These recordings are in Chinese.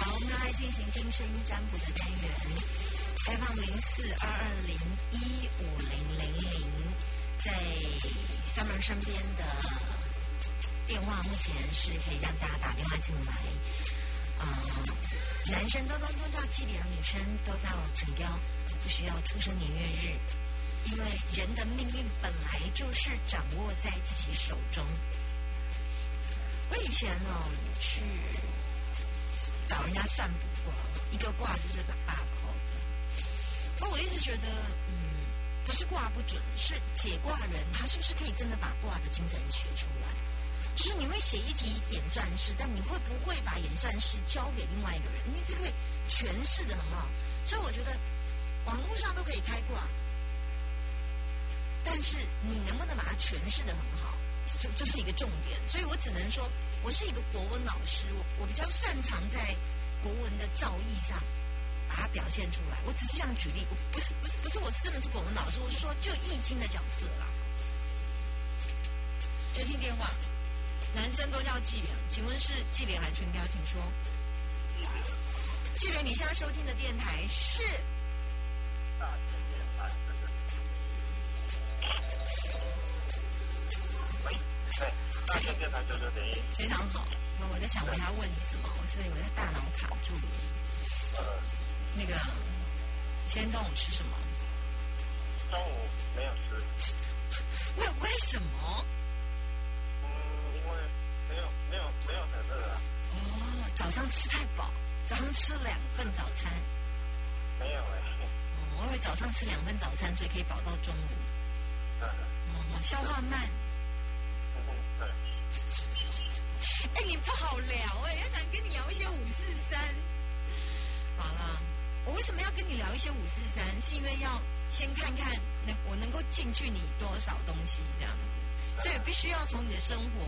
好，我们来进行听声音占卜的单元，开放零四二二零一五零零零，在 Summer 身边的电话目前是可以让大家打电话进来，啊、男生都都都到祭礼，女生都到诊标，不需要出生年月日，因为人的命运本来就是掌握在自己手中。我以前呢去找人家算卜卦，一个卦就是个大口的。那我一直觉得，嗯，不是卦不准，是解卦人他是不是可以真的把卦的精神学出来？就是你会写一题演算式，但你会不会把演算式交给另外一个人？你只会诠释的很好，所以我觉得网络上都可以开卦，但是你能不能把它诠释的很好？这这是一个重点，所以我只能说，我是一个国文老师，我我比较擅长在国文的造诣上把它表现出来。我只是这样举例，我不是不是不是，我真的是国文老师，我是说就易经的角色啦。接听电话，男生都叫纪元，请问是纪元还是春娇？请说。纪元，你现在收听的电台是非常好。那我在想我要问你什么，我是我的大脑卡住了。呃，那个，今天中午吃什么？中午没有吃，为为什么？嗯，因为没有没有没有很饿啊，哦，早上吃太饱，早上吃两份早餐。没有哎、哦，我以为早上吃两份早餐，所以可以饱到中午。嗯，哦，消化慢。四三。好了，我为什么要跟你聊一些五四三？是因为要先看看能我能够进去你多少东西这样子，所以必须要从你的生活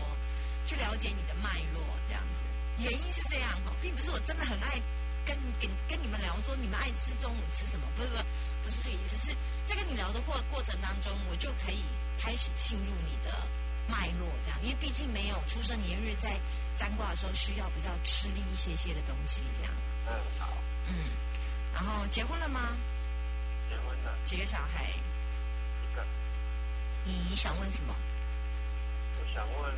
去了解你的脉络这样子。原因是这样哈，并不是我真的很爱跟跟跟你们聊说你们爱吃中午吃什么，不是不是不是这个意思，是在跟你聊的过过程当中，我就可以开始进入你的脉络这样，因为毕竟没有出生年月在占卦的时候需要比较吃力一些些的东西这样，嗯，好，嗯，然后结婚了吗？结婚了几个小孩？一个，你想问什么？我想问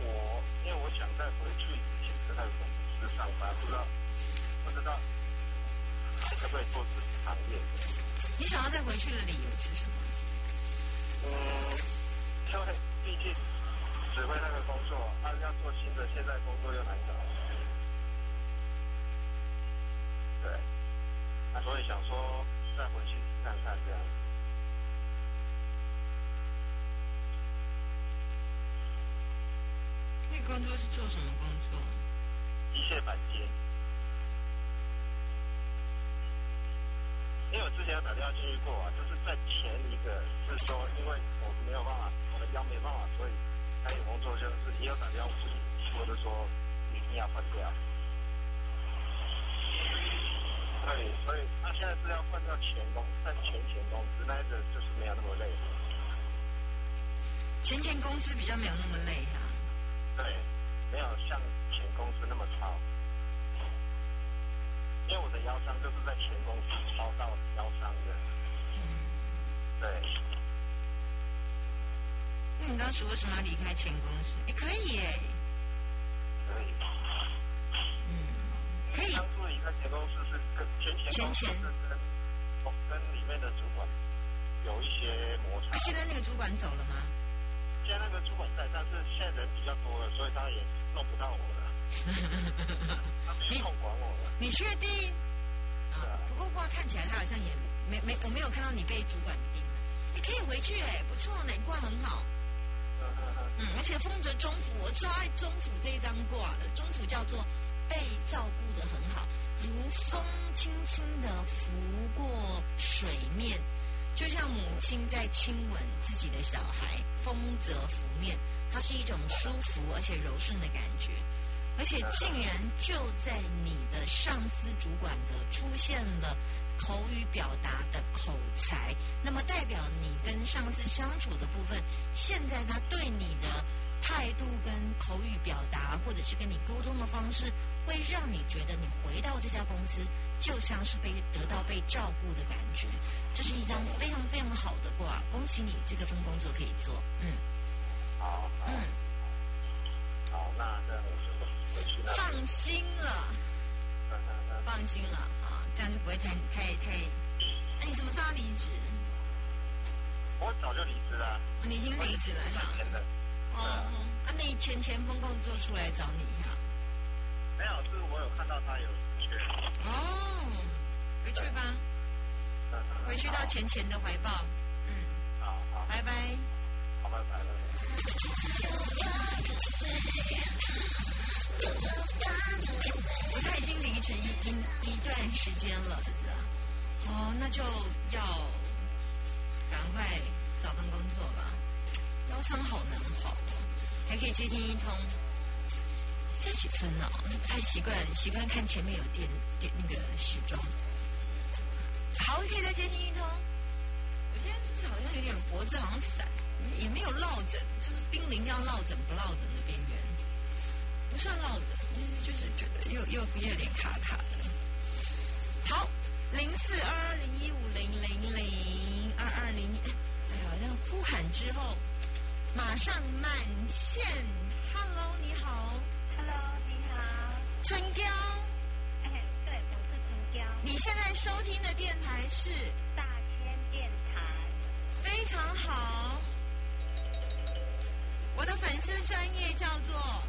我，因为我想再回去以前在公司上班，不知道不知道还可不可以做自己行业？你想要再回去的理由是什么？嗯，因为毕竟指挥那个工作，他要做新的，现在工作又难找。对，啊，所以想说再回去看看这样。那工作是做什么工作？机械板。因为我之前有打电话进去过啊，就是在前一个是说，因为我没有办法，我的腰没办法，所以他有工作就是也有打电话去，我就说一定要换掉。对，所以他现在是要换掉前工，但前前公司那一个就是没有那么累。前前公司比较没有那么累啊。对，没有像前公司那么操。因为我的腰伤就是在前公司操到腰伤的。对，那你当时为什么要离开前公司？哎，可以耶，可以。嗯，可以。当初离开前公司是跟前前公司是跟跟里面的主管有一些摩擦啊，。现在那个主管走了吗？现在那个主管在，但是现在人比较多了，所以他也弄不到我了。他没有空管我了。你确定？啊，不过卦看起来他好像也没没，我没有看到你被主管盯。你可以回去哎，不错呢，你卦很好。嗯，而且风泽中府，我超爱中府这一张卦的。中府叫做被照顾的很好，如风轻轻的拂过水面，就像母亲在亲吻自己的小孩，风则拂面，它是一种舒服而且柔顺的感觉。而且竟然就在你的上司主管的出现了口语表达的口才，那么代表你跟上司相处的部分，现在他对你的态度跟口语表达，或者是跟你沟通的方式，会让你觉得你回到这家公司就像是被得到被照顾的感觉。这是一张非常非常好的卦，恭喜你这个份工作可以做，嗯。好，嗯，好，那这样我就回去了。放心了。嗯嗯嗯放心了啊，这样就不会太太太。那、你什么时候要离职？我早就离职了，你已经离职了哈。真的哦，啊，那你前前锋工作出来找你哈。没有，是我有看到他有缺。哦，回去吧，回去到钱钱的怀抱。嗯，好好拜拜。好，拜拜段时间了，是不是啊？哦，那就要赶快找份工作吧。腰伤好难好，还可以接听一通。现在几分了、不太习惯，习惯看前面有电电那个时钟。好，可以再接听一通。我现在是不是好像有点脖子好像散，也没有落枕，就是濒临要落枕不落枕的边缘。不算落枕，就是就是觉得又又有点卡卡的。好，零四二二零一五零零零二二零，哎呀，好像呼喊之后马上满线。Hello，你好，Hello，你好。春娇，哎，对，我是春娇，你现在收听的电台是大千电台。非常好。我的粉丝专业叫做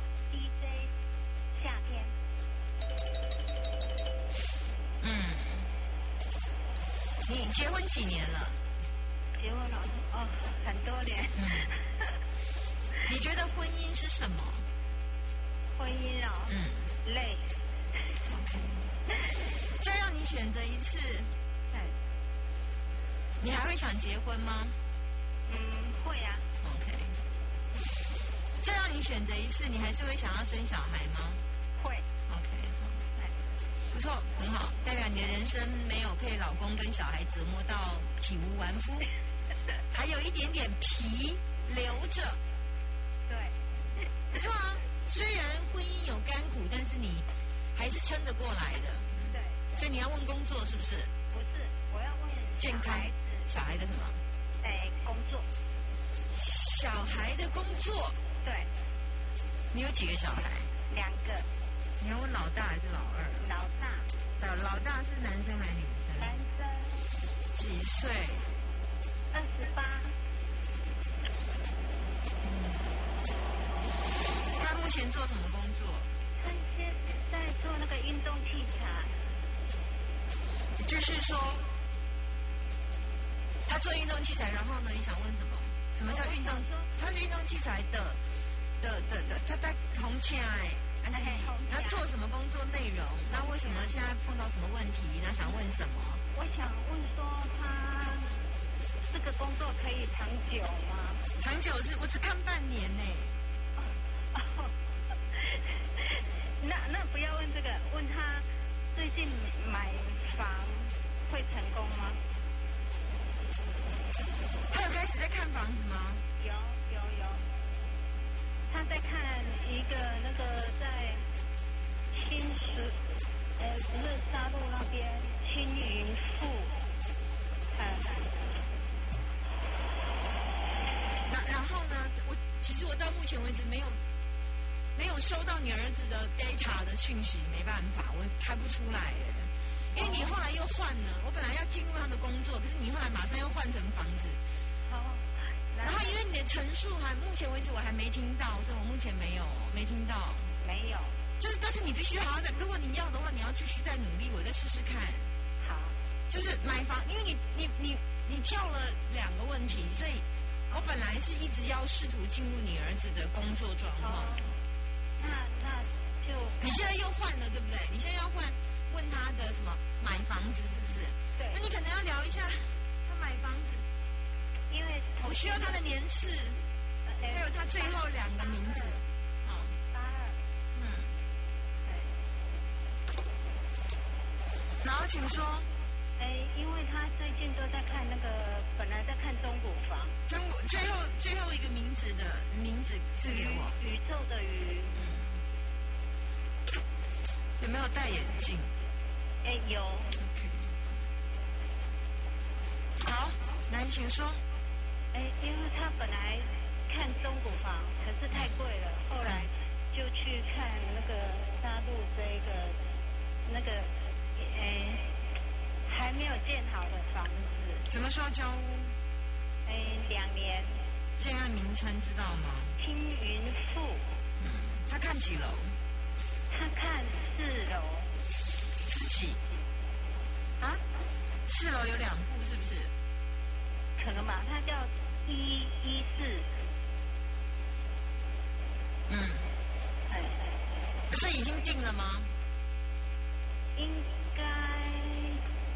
你结婚几年了？结婚了哦，很多年。嗯，你觉得婚姻是什么？婚姻哦，嗯，累。再让你选择一次，对，你还会想结婚吗嗯，会啊，？OK。再让你选择一次，你还是会想要生小孩吗会。错，很好，代表你的人生没有被老公跟小孩折磨到体无完肤，还有一点点皮留着，对，不错啊。虽然婚姻有甘苦，但是你还是撑得过来的。对，所以你要问工作是不是？不是，我要问健康小孩的什么？哎，工作，小孩的工作，对，你有几个小孩？两个，你要问老大还是老二？老大，老老大是男生还是女生男生？几岁？二十八，他目前做什么工作？他现在做那个运动器材，就是说，他做运动器材，然后呢？你想问什么？什么叫运动？他是运动器材的的的的，他在红起来，还是哎而且他做什么工作内容？那为什么现在碰到什么问题？那想问什么？我想问说他这个工作可以长久吗？长久是我只看半年呢。那那不要问这个，问他最近买房会成功吗？他有开始在看房子吗？有有有，他在看一个那个在青石，呃，不是沙路那边青云富，嗯，那然后呢？我其实我到目前为止没有没有收到你儿子的 data 的讯息，没办法，我开不出来哎。因为你后来又换了，我本来要进入他的工作，可是你后来马上又换成房子，然后因为你的陈述还目前为止我还没听到，所以我目前没有没听到。没有，就是，但是你必须好好的，如果你要的话，你要继续再努力，我再试试看。好，就是买房，因为你你你你跳了两个问题，所以我本来是一直要试图进入你儿子的工作状况哦。，那那就你现在又换了，对不对？你现在要换问他的什么买房子是不是？对那，你可能要聊一下他买房子，因为我需要他的年次，呃还有他最后两个名字。好，八二，嗯，对，然后请说，哎，因为他最近都在看那个，本来在看中古房，中国最后最后一个名字的名字是给我，宇宙的宇，有没有戴眼镜？哎，有，？OK，好，来，请说。哎，因为他本来看中古房，可是太贵了，后来就去看那个大陆这个那个，哎，还没有建好的房子，什么时候交屋？哎，两年，建案名称知道吗？青云富，他看几楼？他看四楼自己啊，四楼有两户，是不是？可能吧，他叫一一四，嗯，哎，所以已经定了吗？应该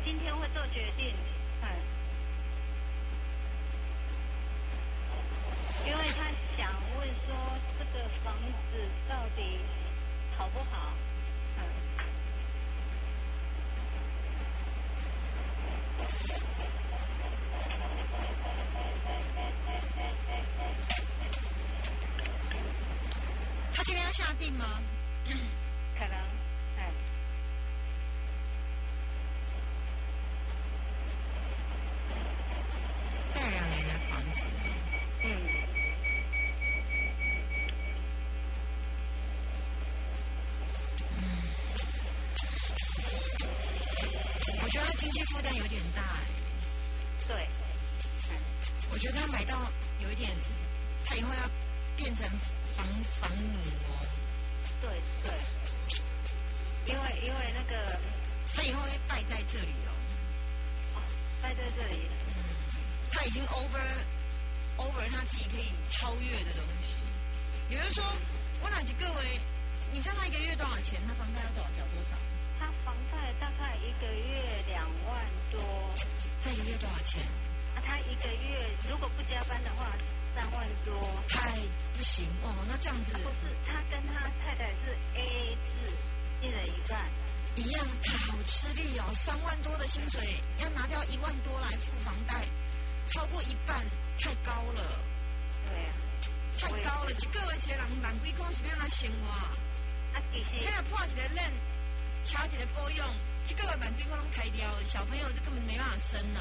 今天会做决定，哎，因为他想问说这个房子到底好不好，嗯，他今天要下定吗？可能，哎，盖两年的房子，嗯，嗯我觉得他经济负担有点大哎。对，我觉得他买到有一点，他以后要变成房房奴哦。对对，因为因为那个他以后会败在这里哦。哦，摆在这里，他已经 over over 他自己可以超越的东西。也就是说，我哪几各位，你知道他一个月多少钱？他房贷要多少？缴多少？他房贷大概一个月两万多，他一个月多少钱？啊，他一个月如果不加班的话，三万多。太不行哦，那这样子不是，他跟他太太是 A A 制，一人一半。一样，他好吃力哦，三万多的薪水要拿掉一万多来付房贷，超过一半，太高了，对啊，太高了。一个月一个人万几块是要安怎生活啊？啊，其实你若破一个冷，敲一个保养，一个月万几块拢开掉，小朋友就根本没办法生呐、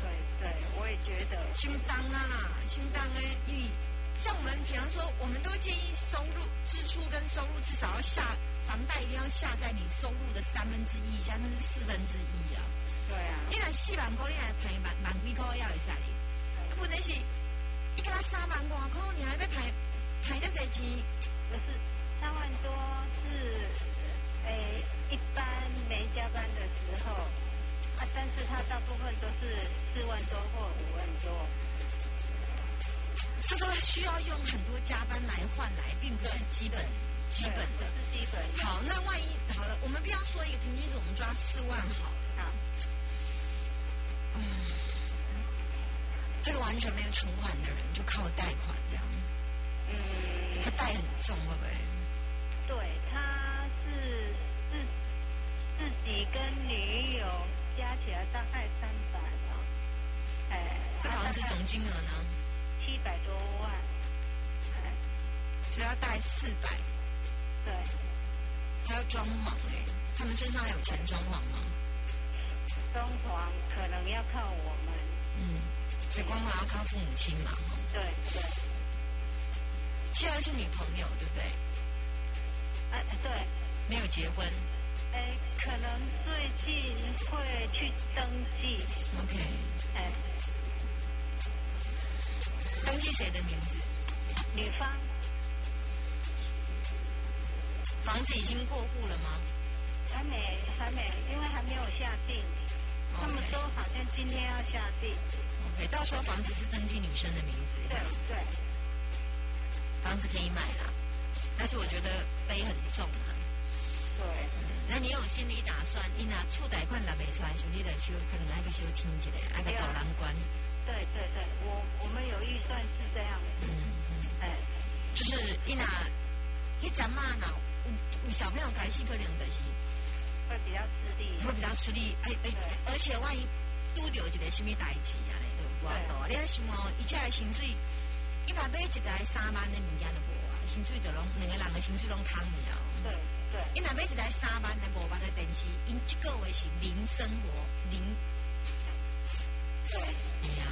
对对，我也觉得，相当啊啦，相当的，因为像我们，比方说，我们都建议收入、支出跟收入至少要下，房贷一定要下在你收入的三分之一以下，甚至四分之一啊。对啊，你若四万块，你来排万万几块要会使哩？不能是，一个他三万外块，你还要排排得侪钱？不是三万多是，诶，一般没加班的时候，啊，但是他大部分都是四万多或五万多。这个需要用很多加班来换来，并不是基本基本对的。是基本的。好，那万一好了，我们不要说一个平均值，我们抓四万好了。好，这个完全没有存款的人，就靠贷款这样，嗯，他贷很重，会不会？对，他是自自己跟女友加起来大概三百吧，哎，这房子总金额呢？七百多万，哎，所以要贷四百，对，还要装潢哎、他们身上还有钱装潢吗？装潢可能要靠我们，嗯，所以光华要靠父母亲嘛。哈。对对，现在是女朋友，对不对？哎对，没有结婚哎，可能最近会去登记，，OK。哎，登记谁的名字？女方房子已经过户了吗还没还没，因为还没有下定，他们说好像今天要下定，？OK，到时候房子是登记女生的名字，对对，房子可以买啦。但是我觉得背很重啊。对，那你有心理打算，你拿出贷款拿不出来，兄弟的修可能爱个修听一下，爱个导览官。对对对，我我们有预算是这样，嗯嗯，哎，就是你拿一阵嘛呢，小朋友开始可能就是会比较吃力。会比较吃力，哎哎，而且万一拄着一个什么代志啊，就无法度。你咧想哦，一家的薪水，一百买一台三万的物件都无啊，薪水就拢两个人的薪水拢空了。对对你若买一台三万的五万的电视，因一个月是零生活零，对，哎呀，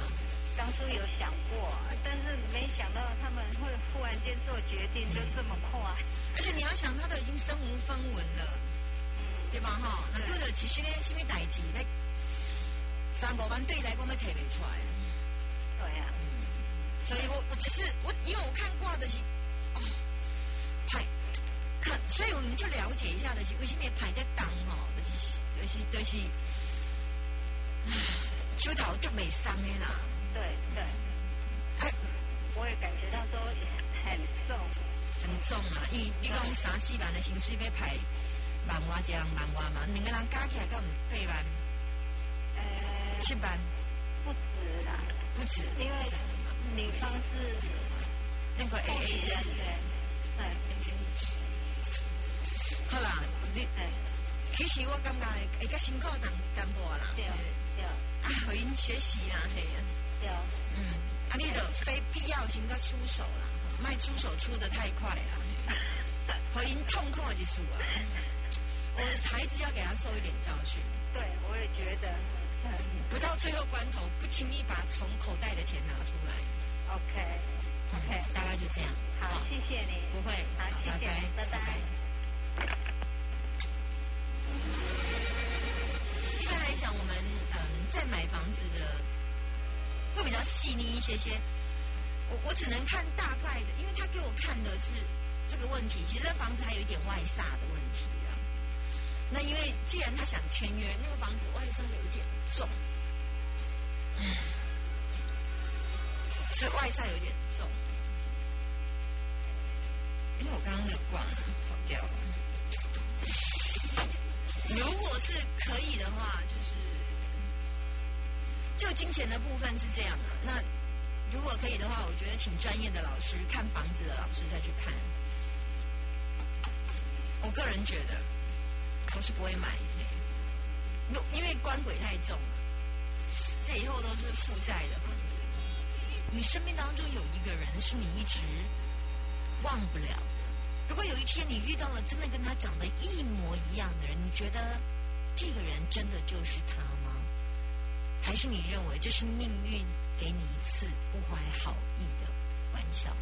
当初有想过，但是没想到他们会忽然间做决定就这么快。而且你要想，他都已经身无分文了，对吧？哈，那对了，其实呢，什么代志，那三五万对你来讲，要提不出来。对呀、所以我我只是我，因为我看挂的看，所以我们就了解一下的是为什么排在当哦，就是就是就是，唉手头就没伤的啦。对对，哎，我也感觉到说很重。很重啊，因为你讲三四万的薪水要排万外一人万外嘛，两个人加起来够唔八万、呃，七万不止啦，不止。因为女方是那个 A 公 A 职制人，员，哎好啦，你哎，其实我感觉会会较辛苦淡淡薄啦。对对啊，互因学习啦，嘿啊。对，嗯，啊，你的非必要性要出手啦，卖出手出的太快啦，和 因痛苦的数啊。我 孩子要给他受一点教训，对，我也觉得，嗯不到最后关头不轻易把从口袋的钱拿出来。，OK OK，大概就这样。好哦，谢谢你，不会，好，谢谢，拜拜。一般来讲，我们嗯在买房子的会比较细腻一些些。我我只能看大概的，因为他给我看的是这个问题。其实这房子还有一点外煞的问题啊。那因为既然他想签约，那个房子外煞有一点重，是外煞有点重。因为我刚刚的挂跑掉了。如果是可以的话，就是就金钱的部分是这样的。那如果可以的话，我觉得请专业的老师看房子的老师再去看。我个人觉得，我是不会买，因因为官鬼太重，这以后都是负债的房子。你生命当中有一个人是你一直忘不了。如果有一天你遇到了真的跟他长得一模一样的人，你觉得这个人真的就是他吗？还是你认为这是命运给你一次不怀好意的玩笑？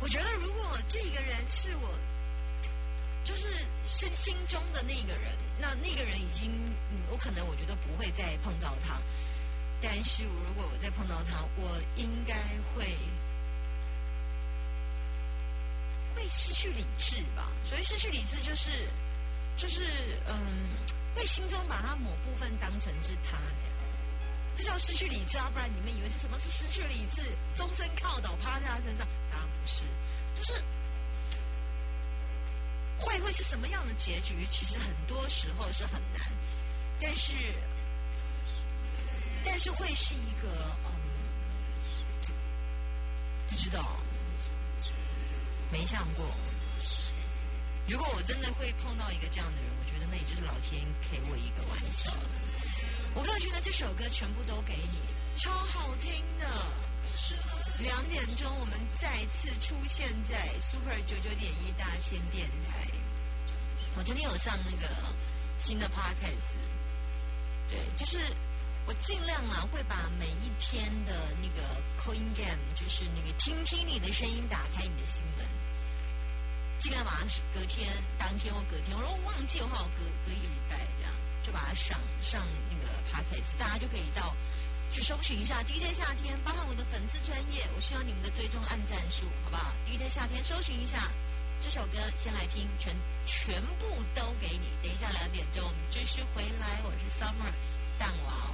我觉得如果这个人是我，就是是心中的那个人，那那个人已经，我可能我觉得不会再碰到他。但是如果我再碰到他，我应该会会失去理智吧。所以失去理智就是就是嗯，会心中把他某部分当成是他这样，这叫失去理智啊！不然你们以为是什么是失去理智？终身靠倒趴在他身上？当然不是，就是会会是什么样的结局？其实很多时候是很难，但是但是会是一个嗯，不知道，没想过。如果我真的会碰到一个这样的人，我觉得那也就是老天给我一个玩笑。我个人觉得这首歌全部都给你，超好听的。两点钟我们再次出现在 Super 九九点一大千电台。我昨天有上那个新的 Podcast，对，就是我尽量呢会把每一天的那个 Coin Game，就是那个听听你的声音，打开你的新闻。尽量把它隔天、当天或隔天，我如果忘记的话，我隔隔一个礼拜这样就把它上上那个 podcast，大家就可以到去搜寻一下 DJ 夏天，包含我的粉丝专业，我需要你们的追踪按赞数，好不好？DJ 夏天搜寻一下这首歌，先来听，全全部都给你。等一下两点钟我们继续回来，我是 Summer 蛋娃。